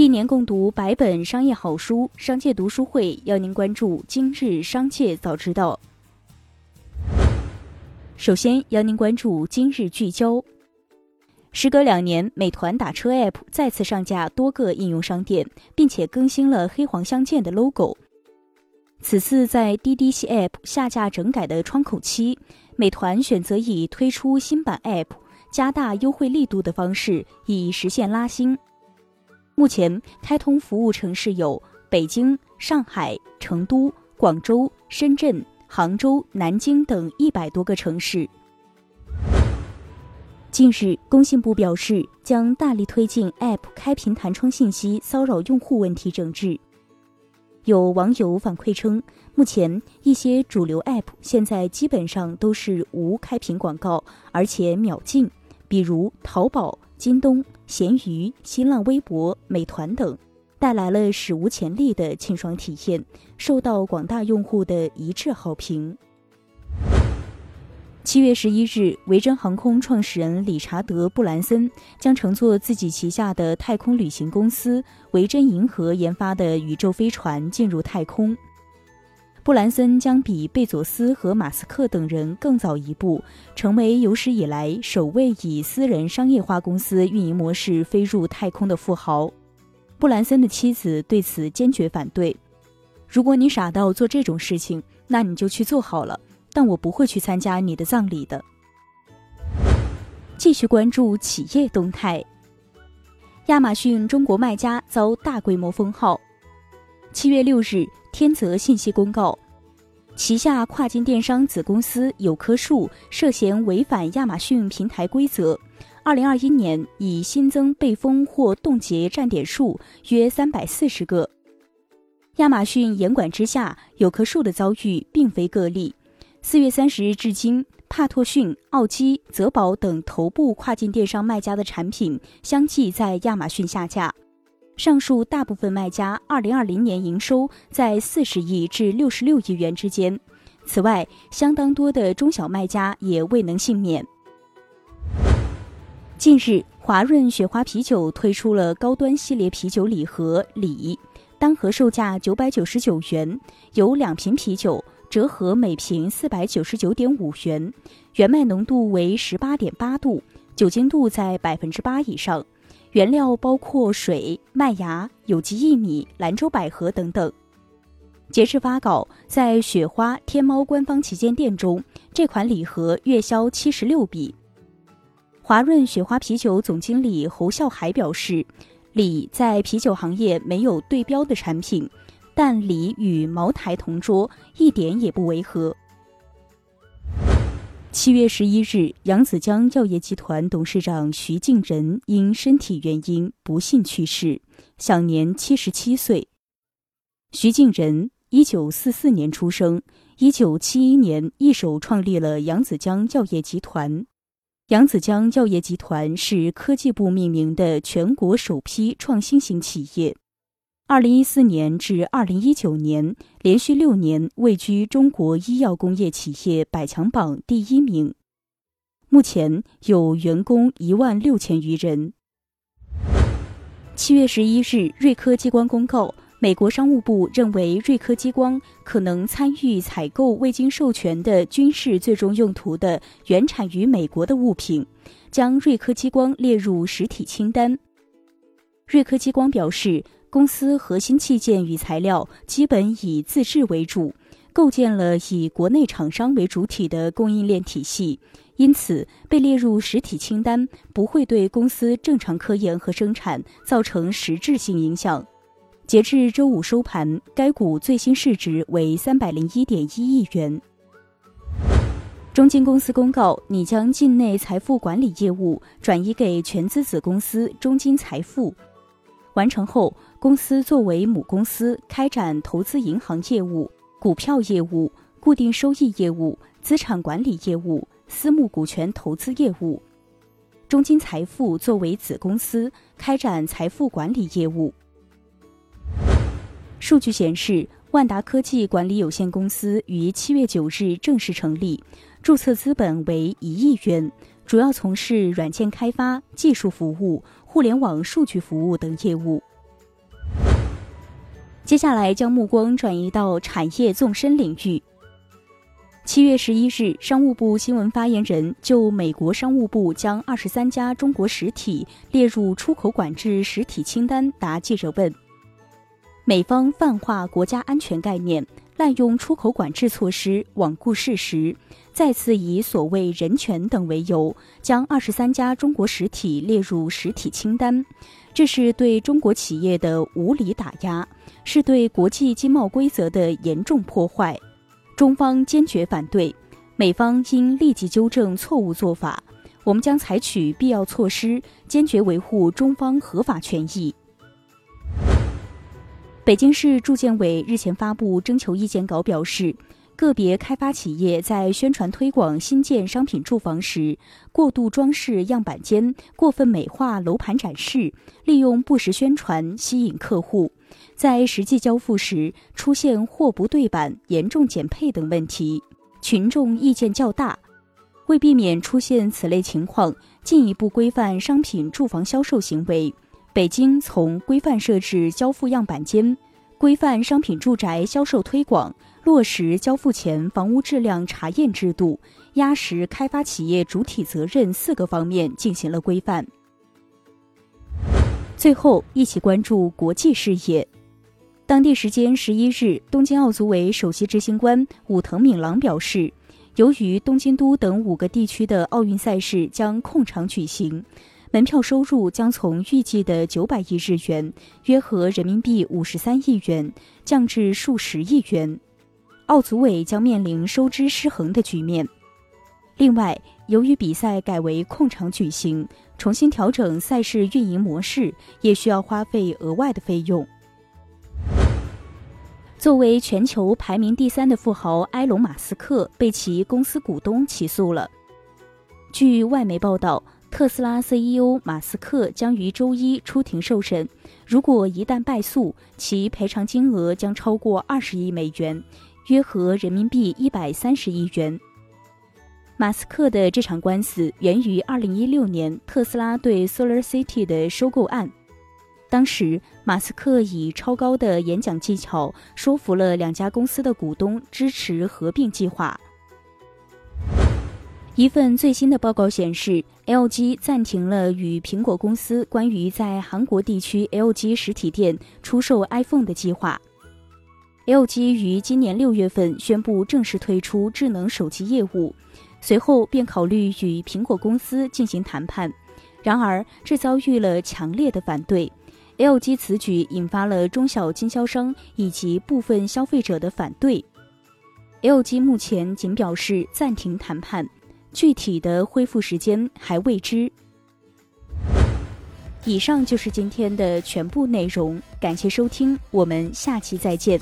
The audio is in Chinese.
一年共读百本商业好书，商界读书会邀您关注今日商界早知道。首先邀您关注今日聚焦。时隔两年，美团打车 App 再次上架多个应用商店，并且更新了黑黄相间的 logo。此次在滴滴系 App 下架整改的窗口期，美团选择以推出新版 App、加大优惠力度的方式，以实现拉新。目前开通服务城市有北京、上海、成都、广州、深圳、杭州、南京等一百多个城市。近日，工信部表示将大力推进 App 开屏弹窗信息骚扰用户问题整治。有网友反馈称，目前一些主流 App 现在基本上都是无开屏广告，而且秒进，比如淘宝、京东、闲鱼、新浪微博、美团等，带来了史无前例的清爽体验，受到广大用户的一致好评。七月十一日，维珍航空创始人理查德·布兰森将乘坐自己旗下的太空旅行公司维珍银河研发的宇宙飞船进入太空。布兰森将比贝佐斯和马斯克等人更早一步，成为有史以来首位以私人商业化公司运营模式飞入太空的富豪。布兰森的妻子对此坚决反对：“如果你傻到做这种事情，那你就去做好了。”但我不会去参加你的葬礼的。继续关注企业动态。亚马逊中国卖家遭大规模封号。七月六日，天泽信息公告，旗下跨境电商子公司有棵树涉嫌违反亚马逊平台规则，二零二一年已新增被封或冻结站点数约三百四十个。亚马逊严管之下，有棵树的遭遇并非个例。四月三十日至今，帕托逊、奥基、泽宝等头部跨境电商卖家的产品相继在亚马逊下架。上述大部分卖家二零二零年营收在四十亿至六十六亿元之间。此外，相当多的中小卖家也未能幸免。近日，华润雪花啤酒推出了高端系列啤酒礼盒礼，单盒售价九百九十九元，有两瓶啤酒。折合每瓶四百九十九点五元，原麦浓度为十八点八度，酒精度在百分之八以上，原料包括水、麦芽、有机薏米、兰州百合等等。截至发稿，在雪花天猫官方旗舰店中，这款礼盒月销七十六笔。华润雪花啤酒总经理侯笑海表示，礼在啤酒行业没有对标的产品。但礼与茅台同桌，一点也不违和。七月十一日，扬子江药业集团董事长徐敬仁因身体原因不幸去世，享年七十七岁。徐敬仁，一九四四年出生，一九七一年一手创立了扬子江药业集团。扬子江药业集团是科技部命名的全国首批创新型企业。二零一四年至二零一九年，连续六年位居中国医药工业企业百强榜第一名。目前有员工一万六千余人。七月十一日，瑞科激光公告，美国商务部认为瑞科激光可能参与采购未经授权的军事最终用途的原产于美国的物品，将瑞科激光列入实体清单。瑞科激光表示。公司核心器件与材料基本以自制为主，构建了以国内厂商为主体的供应链体系，因此被列入实体清单不会对公司正常科研和生产造成实质性影响。截至周五收盘，该股最新市值为三百零一点一亿元。中金公司公告拟将境内财富管理业务转移给全资子公司中金财富，完成后。公司作为母公司，开展投资银行业务、股票业务、固定收益业务、资产管理业务、私募股权投资业务。中金财富作为子公司，开展财富管理业务。数据显示，万达科技管理有限公司于七月九日正式成立，注册资本为一亿元，主要从事软件开发、技术服务、互联网数据服务等业务。接下来将目光转移到产业纵深领域。七月十一日，商务部新闻发言人就美国商务部将二十三家中国实体列入出口管制实体清单答记者问。美方泛化国家安全概念，滥用出口管制措施，罔顾事实，再次以所谓人权等为由，将二十三家中国实体列入实体清单，这是对中国企业的无理打压，是对国际经贸规则的严重破坏。中方坚决反对，美方应立即纠正错误做法。我们将采取必要措施，坚决维护中方合法权益。北京市住建委日前发布征求意见稿，表示，个别开发企业在宣传推广新建商品住房时，过度装饰样板间，过分美化楼盘展示，利用不实宣传吸引客户。在实际交付时出现货不对版、严重减配等问题，群众意见较大。为避免出现此类情况，进一步规范商品住房销售行为，北京从规范设置交付样板间、规范商品住宅销售推广、落实交付前房屋质量查验制度、压实开发企业主体责任四个方面进行了规范。最后，一起关注国际视野。当地时间十一日，东京奥组委首席执行官武藤敏郎表示，由于东京都等五个地区的奥运赛事将控场举行，门票收入将从预计的九百亿日元（约合人民币五十三亿元）降至数十亿元，奥组委将面临收支失衡的局面。另外，由于比赛改为控场举行，重新调整赛事运营模式也需要花费额外的费用。作为全球排名第三的富豪埃隆·马斯克被其公司股东起诉了。据外媒报道，特斯拉 CEO 马斯克将于周一出庭受审。如果一旦败诉，其赔偿金额将超过二十亿美元，约合人民币一百三十亿元。马斯克的这场官司源于二零一六年特斯拉对 Solar City 的收购案。当时，马斯克以超高的演讲技巧说服了两家公司的股东支持合并计划。一份最新的报告显示，LG 暂停了与苹果公司关于在韩国地区 LG 实体店出售 iPhone 的计划。LG 于今年六月份宣布正式退出智能手机业务，随后便考虑与苹果公司进行谈判，然而这遭遇了强烈的反对。LG 此举引发了中小经销商以及部分消费者的反对。LG 目前仅表示暂停谈判，具体的恢复时间还未知。以上就是今天的全部内容，感谢收听，我们下期再见。